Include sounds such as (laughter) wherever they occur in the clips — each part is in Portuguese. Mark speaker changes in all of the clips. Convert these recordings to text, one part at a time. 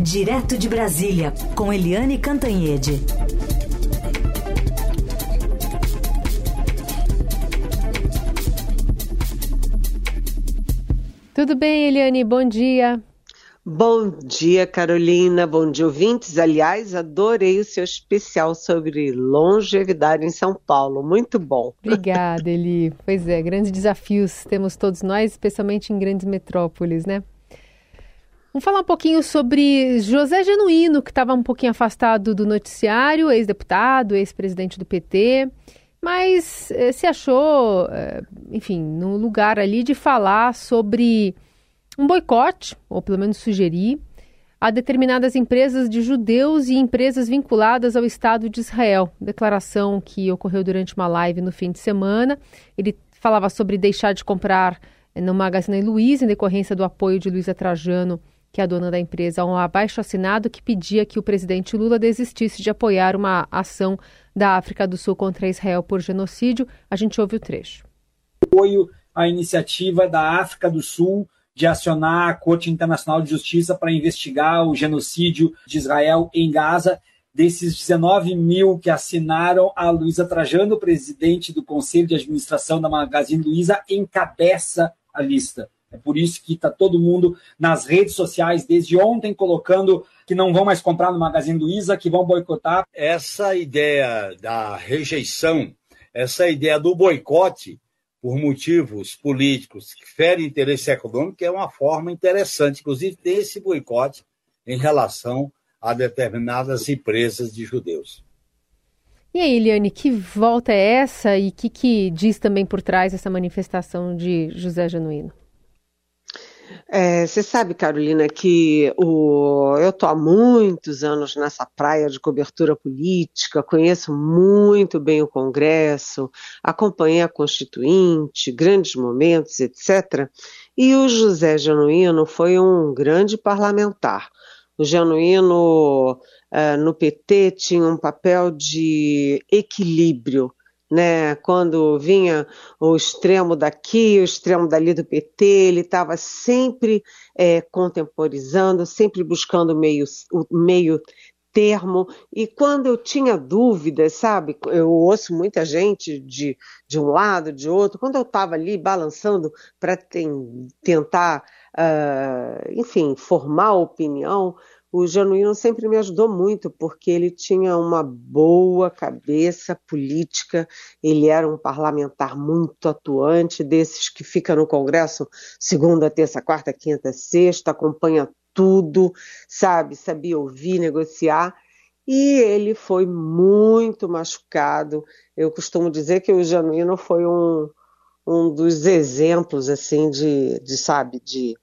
Speaker 1: Direto de Brasília, com Eliane Cantanhede.
Speaker 2: Tudo bem, Eliane? Bom dia.
Speaker 3: Bom dia, Carolina. Bom dia, ouvintes. Aliás, adorei o seu especial sobre longevidade em São Paulo. Muito bom. (laughs)
Speaker 2: Obrigada, Eli. Pois é, grandes desafios temos todos nós, especialmente em grandes metrópoles, né? Vamos falar um pouquinho sobre José Genuíno, que estava um pouquinho afastado do noticiário, ex-deputado, ex-presidente do PT, mas eh, se achou, eh, enfim, no lugar ali de falar sobre um boicote, ou pelo menos sugerir, a determinadas empresas de judeus e empresas vinculadas ao Estado de Israel. Declaração que ocorreu durante uma live no fim de semana. Ele falava sobre deixar de comprar no Magazine Luiza em decorrência do apoio de Luiza Trajano, que a dona da empresa, um abaixo assinado que pedia que o presidente Lula desistisse de apoiar uma ação da África do Sul contra Israel por genocídio. A gente ouve o trecho.
Speaker 4: Apoio à iniciativa da África do Sul de acionar a Corte Internacional de Justiça para investigar o genocídio de Israel em Gaza. Desses 19 mil que assinaram, a Luísa Trajano, presidente do Conselho de Administração da Magazine Luiza, encabeça a lista. É por isso que está todo mundo nas redes sociais desde ontem colocando que não vão mais comprar no Magazine Luiza, que vão boicotar.
Speaker 5: Essa ideia da rejeição, essa ideia do boicote, por motivos políticos que ferem interesse econômico, é uma forma interessante, inclusive, ter esse boicote em relação a determinadas empresas de judeus.
Speaker 2: E aí, Eliane, que volta é essa e o que, que diz também por trás essa manifestação de José Genuíno?
Speaker 3: É, você sabe, Carolina, que o, eu estou há muitos anos nessa praia de cobertura política, conheço muito bem o Congresso, acompanhei a Constituinte, grandes momentos, etc. E o José Genuíno foi um grande parlamentar. O Genuíno, uh, no PT, tinha um papel de equilíbrio né? Quando vinha o extremo daqui, o extremo dali do PT, ele estava sempre é, contemporizando, sempre buscando meio, o meio termo. E quando eu tinha dúvidas, sabe, eu ouço muita gente de, de um lado, de outro, quando eu estava ali balançando para tentar, uh, enfim, formar opinião, o Genuíno sempre me ajudou muito, porque ele tinha uma boa cabeça política, ele era um parlamentar muito atuante, desses que fica no Congresso segunda, terça, quarta, quinta, sexta, acompanha tudo, sabe, sabia ouvir, negociar, e ele foi muito machucado. Eu costumo dizer que o Genuíno foi um, um dos exemplos, assim, de, de sabe, de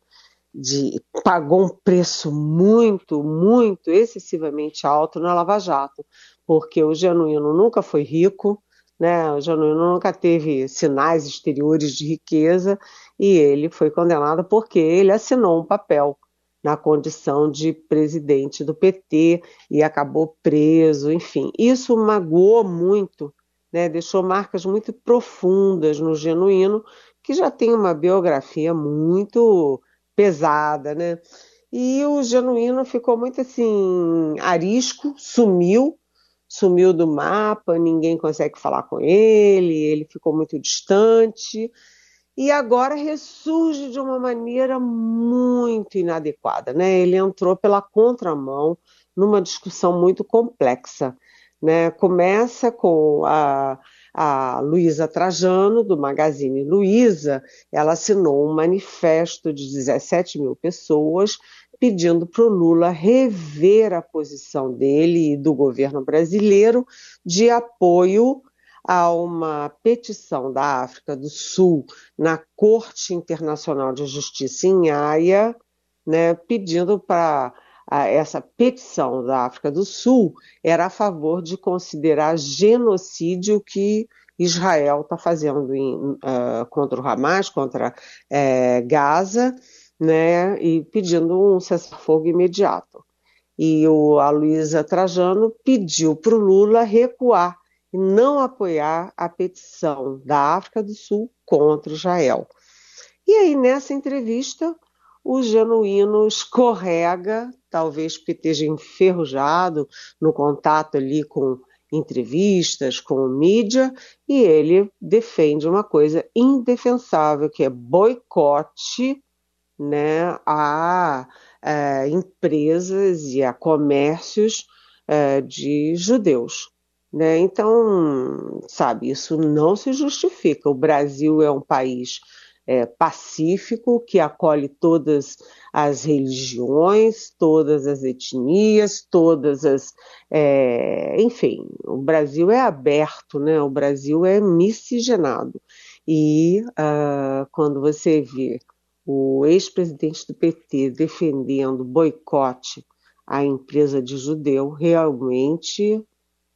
Speaker 3: de pagou um preço muito, muito excessivamente alto na Lava Jato, porque o Genuíno nunca foi rico, né? O Genuíno nunca teve sinais exteriores de riqueza e ele foi condenado porque ele assinou um papel na condição de presidente do PT e acabou preso, enfim. Isso magoou muito, né? Deixou marcas muito profundas no Genuíno, que já tem uma biografia muito pesada, né? E o Genuíno ficou muito assim, arisco, sumiu, sumiu do mapa, ninguém consegue falar com ele, ele ficou muito distante. E agora ressurge de uma maneira muito inadequada, né? Ele entrou pela contramão numa discussão muito complexa, né? Começa com a a Luísa Trajano, do Magazine Luiza, ela assinou um manifesto de 17 mil pessoas pedindo para o Lula rever a posição dele e do governo brasileiro de apoio a uma petição da África do Sul na Corte Internacional de Justiça em Haia, né, pedindo para essa petição da África do Sul era a favor de considerar genocídio que Israel está fazendo em, uh, contra o Hamas, contra uh, Gaza, né, e pedindo um cessar-fogo imediato. E o, a Luísa Trajano pediu para o Lula recuar e não apoiar a petição da África do Sul contra Israel. E aí, nessa entrevista, o genuíno escorrega, talvez porque esteja enferrujado no contato ali com entrevistas, com mídia, e ele defende uma coisa indefensável, que é boicote né, a, a é, empresas e a comércios é, de judeus. Né? Então, sabe, isso não se justifica. O Brasil é um país é, pacífico que acolhe todas as religiões, todas as etnias, todas as. É, enfim, o Brasil é aberto, né? o Brasil é miscigenado. E uh, quando você vê o ex-presidente do PT defendendo boicote à empresa de judeu, realmente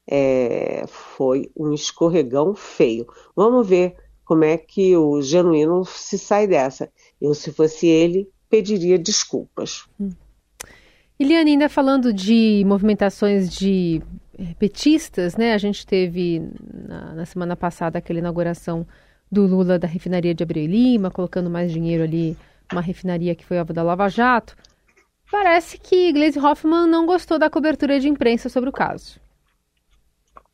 Speaker 3: é, foi um escorregão feio. Vamos ver como é que o genuíno se sai dessa. Eu, se fosse ele, pediria desculpas. Hum.
Speaker 2: Eliane, ainda falando de movimentações de é, petistas, né? A gente teve na, na, semana passada aquela inauguração do Lula da refinaria de Abreu Lima, colocando mais dinheiro ali, uma refinaria que foi alvo da Lava Jato. Parece que Gleisi Hoffmann não gostou da cobertura de imprensa sobre o caso.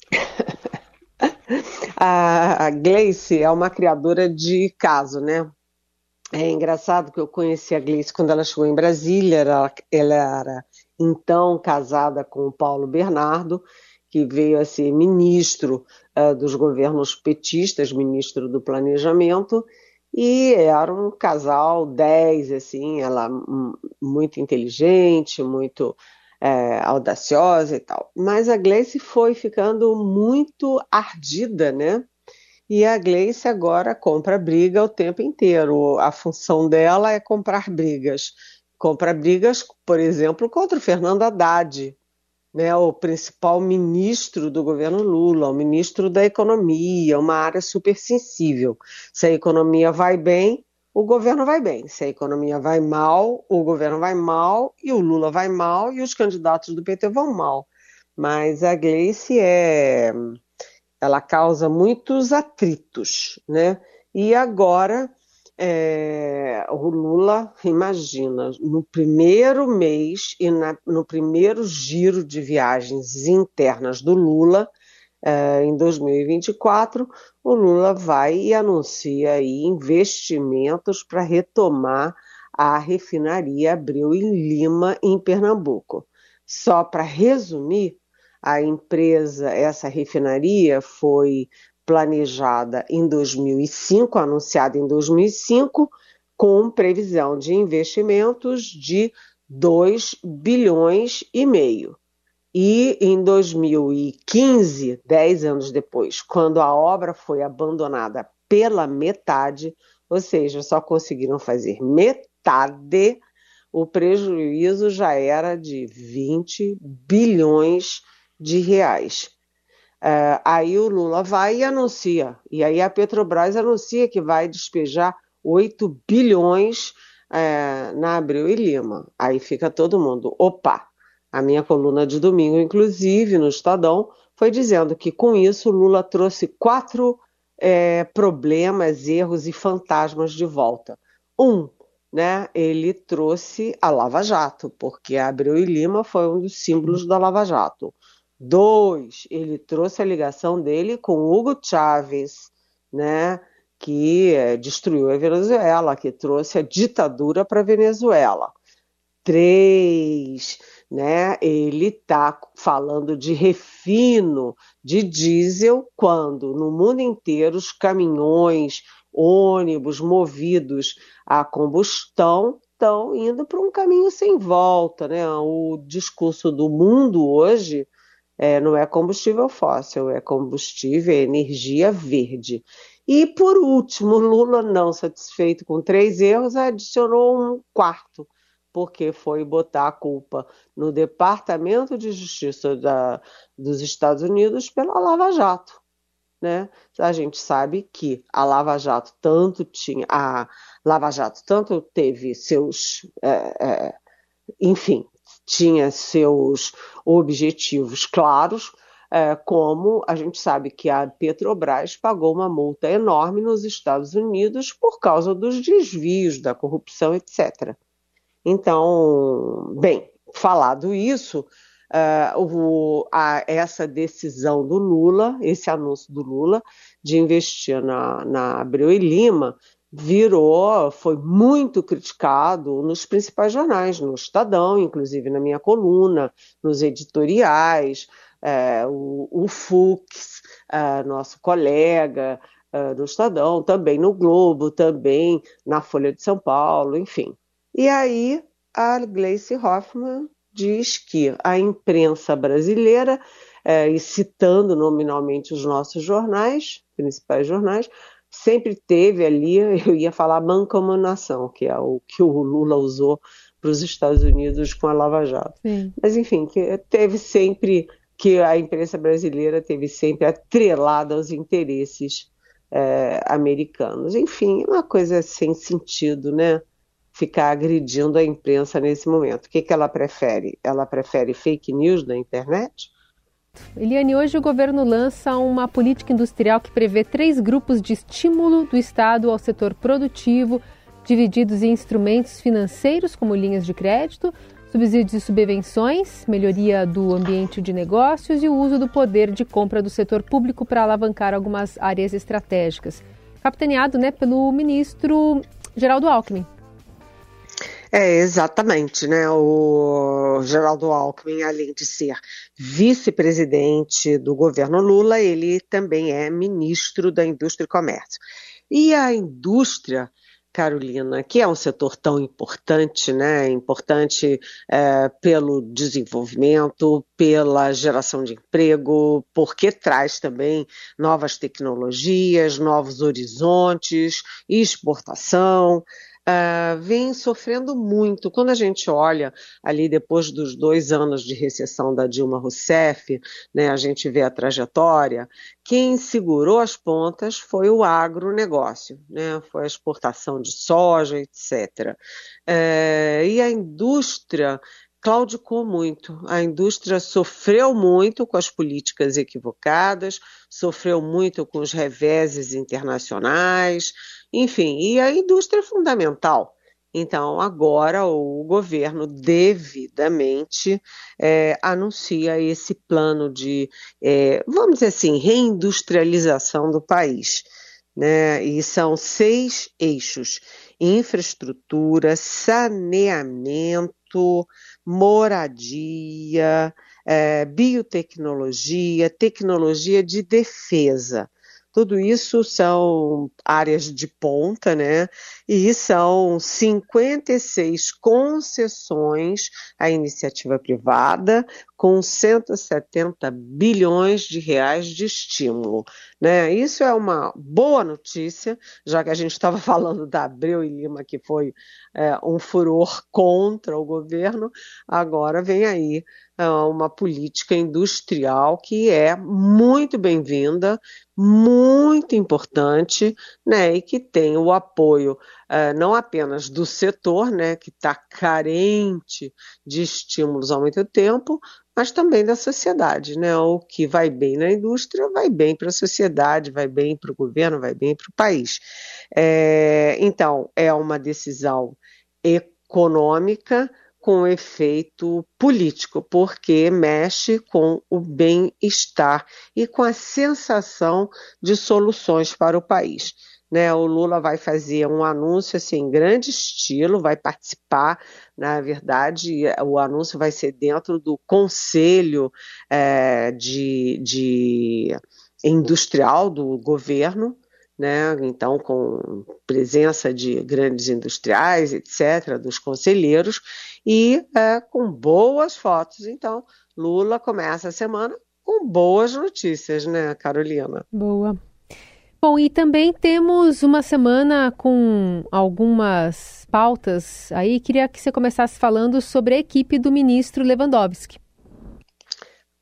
Speaker 2: (laughs)
Speaker 3: a, Gleice é uma criadora de caso, né? É engraçado que eu conheci a Gleice quando ela chegou em Brasília, ela, ela era então casada com o Paulo Bernardo, que veio a ser ministro uh, dos governos petistas, ministro do planejamento, e era um casal 10, assim, ela muito inteligente, muito é, audaciosa e tal. Mas a Gleice foi ficando muito ardida, né? E a Gleice agora compra briga o tempo inteiro. A função dela é comprar brigas. Compra brigas, por exemplo, contra o Fernando Haddad, né, o principal ministro do governo Lula, o ministro da Economia, uma área super sensível. Se a economia vai bem, o governo vai bem. Se a economia vai mal, o governo vai mal, e o Lula vai mal, e os candidatos do PT vão mal. Mas a Gleice é. Ela causa muitos atritos, né? E agora é, o Lula, imagina, no primeiro mês e na, no primeiro giro de viagens internas do Lula, é, em 2024, o Lula vai e anuncia aí investimentos para retomar a refinaria Abreu em Lima, em Pernambuco. Só para resumir, a empresa, essa refinaria foi planejada em 2005, anunciada em 2005, com previsão de investimentos de 2 bilhões e meio. E em 2015, dez anos depois, quando a obra foi abandonada pela metade, ou seja, só conseguiram fazer metade, o prejuízo já era de 20 bilhões de reais. Uh, aí o Lula vai e anuncia, e aí a Petrobras anuncia que vai despejar 8 bilhões uh, na Abreu e Lima. Aí fica todo mundo, opa, a minha coluna de domingo, inclusive, no Estadão, foi dizendo que com isso Lula trouxe quatro é, problemas, erros e fantasmas de volta. Um, né, ele trouxe a Lava Jato, porque Abreu e Lima foi um dos símbolos da Lava Jato. Dois, ele trouxe a ligação dele com Hugo Chávez, né, que é, destruiu a Venezuela, que trouxe a ditadura para a Venezuela. Três, né? Ele está falando de refino de diesel quando no mundo inteiro os caminhões, ônibus movidos a combustão estão indo para um caminho sem volta, né? O discurso do mundo hoje é, não é combustível fóssil, é combustível, é energia verde. E por último, Lula, não satisfeito com três erros, adicionou um quarto, porque foi botar a culpa no Departamento de Justiça da, dos Estados Unidos pela Lava Jato. Né? A gente sabe que a Lava Jato tanto tinha, a Lava Jato tanto teve seus, é, é, enfim, tinha seus objetivos claros, é, como a gente sabe que a Petrobras pagou uma multa enorme nos Estados Unidos por causa dos desvios, da corrupção, etc. Então, bem, falado isso, uh, o, a, essa decisão do Lula, esse anúncio do Lula de investir na, na Abreu e Lima, virou, foi muito criticado nos principais jornais, no Estadão, inclusive na minha coluna, nos editoriais, é, o, o Fux, é, nosso colega do Estadão, também no Globo, também na Folha de São Paulo, enfim. E aí a Gleice Hoffmann diz que a imprensa brasileira, é, e citando nominalmente os nossos jornais, principais jornais, sempre teve ali, (laughs) eu ia falar mancomunação, que é o que o Lula usou para os Estados Unidos com a Lava Jato. Sim. Mas, enfim, que teve sempre, que a imprensa brasileira teve sempre atrelada aos interesses é, americanos. Enfim, uma coisa sem sentido, né? Ficar agredindo a imprensa nesse momento. O que, que ela prefere? Ela prefere fake news na internet?
Speaker 2: Eliane, hoje o governo lança uma política industrial que prevê três grupos de estímulo do Estado ao setor produtivo, divididos em instrumentos financeiros, como linhas de crédito, subsídios e subvenções, melhoria do ambiente de negócios e o uso do poder de compra do setor público para alavancar algumas áreas estratégicas. Capitaneado né, pelo ministro Geraldo Alckmin.
Speaker 3: É, exatamente, né? O Geraldo Alckmin, além de ser vice-presidente do governo Lula, ele também é ministro da Indústria e Comércio. E a indústria, Carolina, que é um setor tão importante, né? Importante é, pelo desenvolvimento, pela geração de emprego, porque traz também novas tecnologias, novos horizontes, exportação uh, vem sofrendo muito. Quando a gente olha ali depois dos dois anos de recessão da Dilma Rousseff, né, a gente vê a trajetória, quem segurou as pontas foi o agronegócio, né, foi a exportação de soja, etc. Uh, e a indústria claudicou muito. A indústria sofreu muito com as políticas equivocadas, sofreu muito com os reveses internacionais, enfim, e a indústria é fundamental. Então, agora o governo devidamente é, anuncia esse plano de, é, vamos dizer assim, reindustrialização do país. Né? E são seis eixos: infraestrutura, saneamento, moradia, é, biotecnologia, tecnologia de defesa. Tudo isso são áreas de ponta, né? E são 56 concessões à iniciativa privada, com 170 bilhões de reais de estímulo. Né? Isso é uma boa notícia, já que a gente estava (laughs) falando da Abreu e Lima, que foi é, um furor contra o governo, agora vem aí uma política industrial que é muito bem-vinda, muito importante, né, e que tem o apoio uh, não apenas do setor, né, que está carente de estímulos há muito tempo, mas também da sociedade, né? O que vai bem na indústria vai bem para a sociedade, vai bem para o governo, vai bem para o país. É, então, é uma decisão econômica com efeito político, porque mexe com o bem-estar e com a sensação de soluções para o país. Né, o Lula vai fazer um anúncio assim, em grande estilo, vai participar, na verdade, o anúncio vai ser dentro do Conselho é, de, de Industrial do governo, né? Então, com presença de grandes industriais, etc., dos conselheiros, e é, com boas fotos. Então, Lula começa a semana com boas notícias, né, Carolina?
Speaker 2: Boa. Bom, e também temos uma semana com algumas pautas aí. Queria que você começasse falando sobre a equipe do ministro Lewandowski.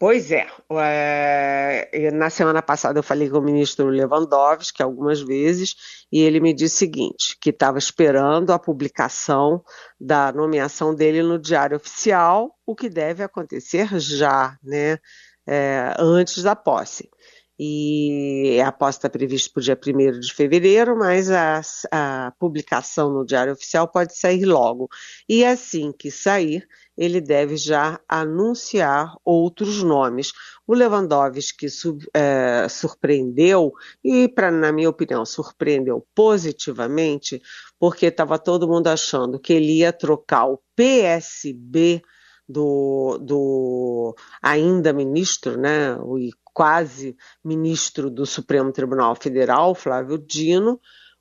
Speaker 3: Pois é. é. Na semana passada eu falei com o ministro Lewandowski algumas vezes e ele me disse o seguinte, que estava esperando a publicação da nomeação dele no Diário Oficial, o que deve acontecer já, né, é, antes da posse. E a está prevista para o dia 1 de fevereiro, mas a, a, publicação no Diário Oficial pode sair logo. E assim que sair, ele deve já anunciar outros nomes. O Lewandowski sub, é, surpreendeu, e, pra, na minha opinião, surpreendeu positivamente, porque estava todo mundo achando que ele ia trocar o PSB do, do ainda ministro, né, o quase ministro do Supremo Tribunal Federal, Flávio Dino,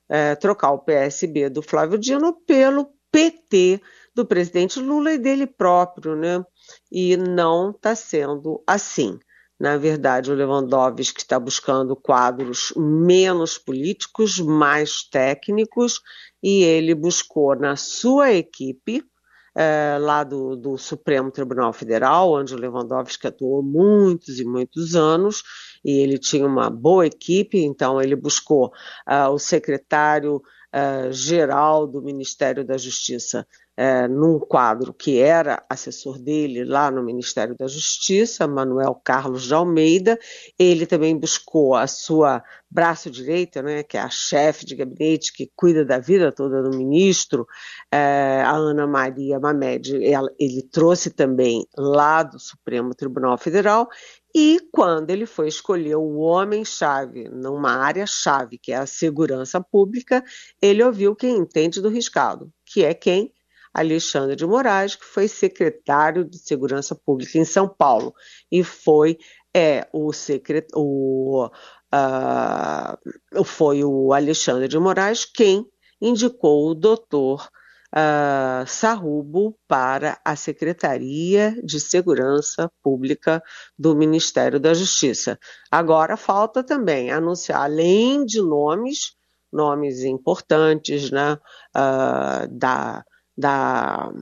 Speaker 3: é, trocar o PSB do Flávio Dino pelo PT do presidente Lula e dele próprio, né? E não está sendo assim. Na verdade, o Lewandowski está buscando quadros menos políticos, mais técnicos, e ele buscou na sua equipe é, lá do, do, Supremo Tribunal Federal, onde o Lewandowski atuou muitos e muitos anos, e ele tinha uma boa equipe, então ele buscou uh, o secretário uh, geral do Ministério da Justiça é, num quadro que era assessor dele lá no Ministério da Justiça, Manuel Carlos de Almeida. Ele também buscou a sua braço direita, né, que é a chefe de gabinete que cuida da vida toda do ministro, é, a Ana Maria Mamed. Ela, ele trouxe também lá do Supremo Tribunal Federal e quando ele foi escolher o homem-chave numa área-chave, que é a segurança pública, ele ouviu quem entende do riscado, que é quem? Alexandre de Moraes, que foi secretário de Segurança Pública em São Paulo e foi é o secret... o, uh, foi o Alexandre de Moraes quem indicou o doutor uh, Sarrubo para a Secretaria de Segurança Pública do Ministério da Justiça. Agora falta também anunciar, além de nomes, nomes importantes né, uh, da da,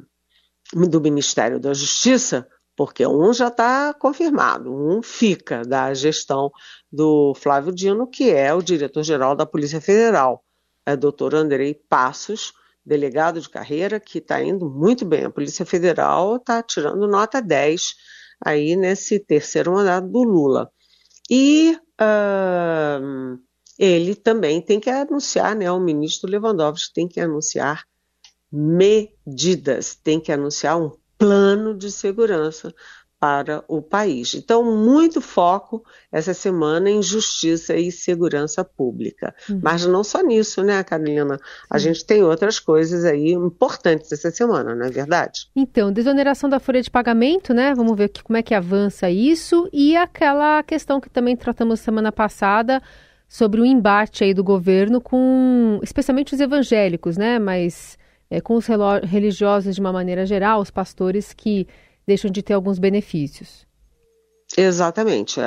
Speaker 3: do Ministério da Justiça, porque um já está confirmado, um fica da gestão do Flávio Dino, que é o diretor-geral da Polícia Federal, é doutor Andrei Passos, delegado de carreira, que está indo muito bem. A Polícia Federal está tirando nota 10 aí nesse terceiro mandato do Lula. E uh, ele também tem que anunciar, né? O ministro Lewandowski tem que anunciar medidas, tem que anunciar um plano de segurança para o país. Então, muito foco essa semana em justiça e segurança pública. Uhum. Mas não só nisso, né, Carolina? A uhum. gente tem outras coisas aí importantes essa semana, não é verdade?
Speaker 2: Então, desoneração da folha de pagamento, né? Vamos ver como é que avança isso. E aquela questão que também tratamos semana passada sobre o embate aí do governo com, especialmente os evangélicos, né? Mas é, com os religiosos de uma maneira geral, os pastores que deixam de ter alguns benefícios.
Speaker 3: Exatamente.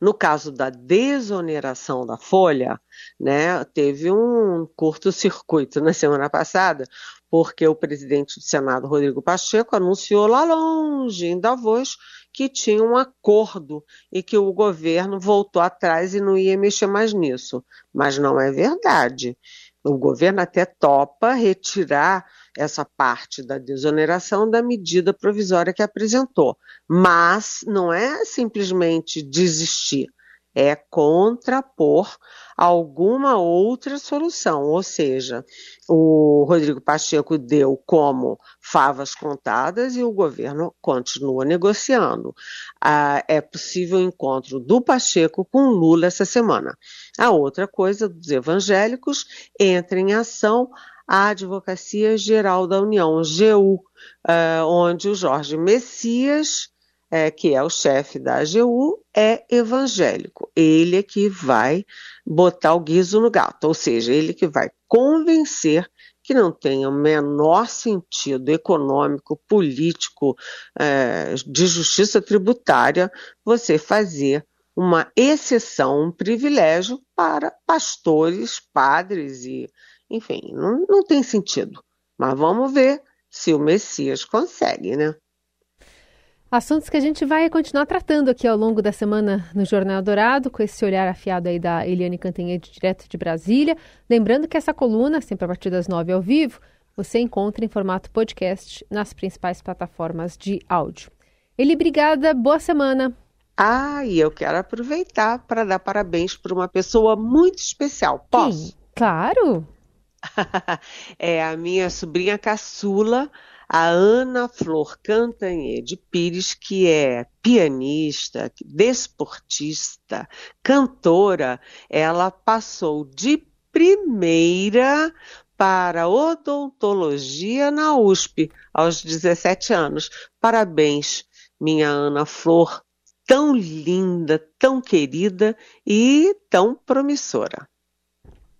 Speaker 3: No caso da desoneração da folha, né, teve um curto-circuito na semana passada, porque o presidente do Senado, Rodrigo Pacheco, anunciou lá longe, em Davos, que tinha um acordo e que o governo voltou atrás e não ia mexer mais nisso. Mas não é verdade. O governo até topa retirar essa parte da desoneração da medida provisória que apresentou, mas não é simplesmente desistir, é contrapor alguma outra solução. Ou seja, o Rodrigo Pacheco deu como favas contadas e o governo continua negociando. Ah, é possível o encontro do Pacheco com Lula essa semana. A outra coisa dos evangélicos entra em ação a Advocacia Geral da União, GU, ah, onde o Jorge Messias é, que é o chefe da AGU, é evangélico. Ele é que vai botar o guiso no gato, ou seja, ele que vai convencer que não tem o menor sentido econômico, político, é, de justiça tributária você fazer uma exceção, um privilégio para pastores, padres e, enfim, não, não tem sentido. Mas vamos ver se o Messias consegue, né?
Speaker 2: Assuntos que a gente vai continuar tratando aqui ao longo da semana no Jornal Dourado, com esse olhar afiado aí da Eliane Cantanhede, direto de Brasília. Lembrando que essa coluna, sempre a partir das nove ao vivo, você encontra em formato podcast nas principais plataformas de áudio. Eli, obrigada, boa semana.
Speaker 3: Ah, e eu quero aproveitar para dar parabéns para uma pessoa muito especial. Posso?
Speaker 2: Quem? Claro. (laughs)
Speaker 3: é a minha sobrinha caçula, a Ana Flor Cantanhede Pires, que é pianista, desportista, cantora. Ela passou de primeira para odontologia na USP aos 17 anos. Parabéns, minha Ana Flor, tão linda, tão querida e tão promissora.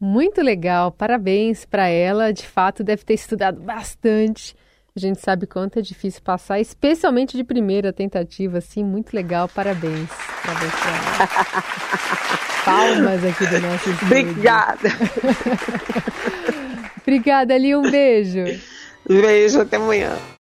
Speaker 2: Muito legal, parabéns para ela. De fato, deve ter estudado bastante. A gente sabe quanto é difícil passar, especialmente de primeira tentativa, assim, muito legal. Parabéns. Parabéns pra. (laughs) Palmas aqui do nosso estúdio.
Speaker 3: Obrigada. (laughs)
Speaker 2: Obrigada, Ali. Um beijo.
Speaker 3: Beijo, até amanhã.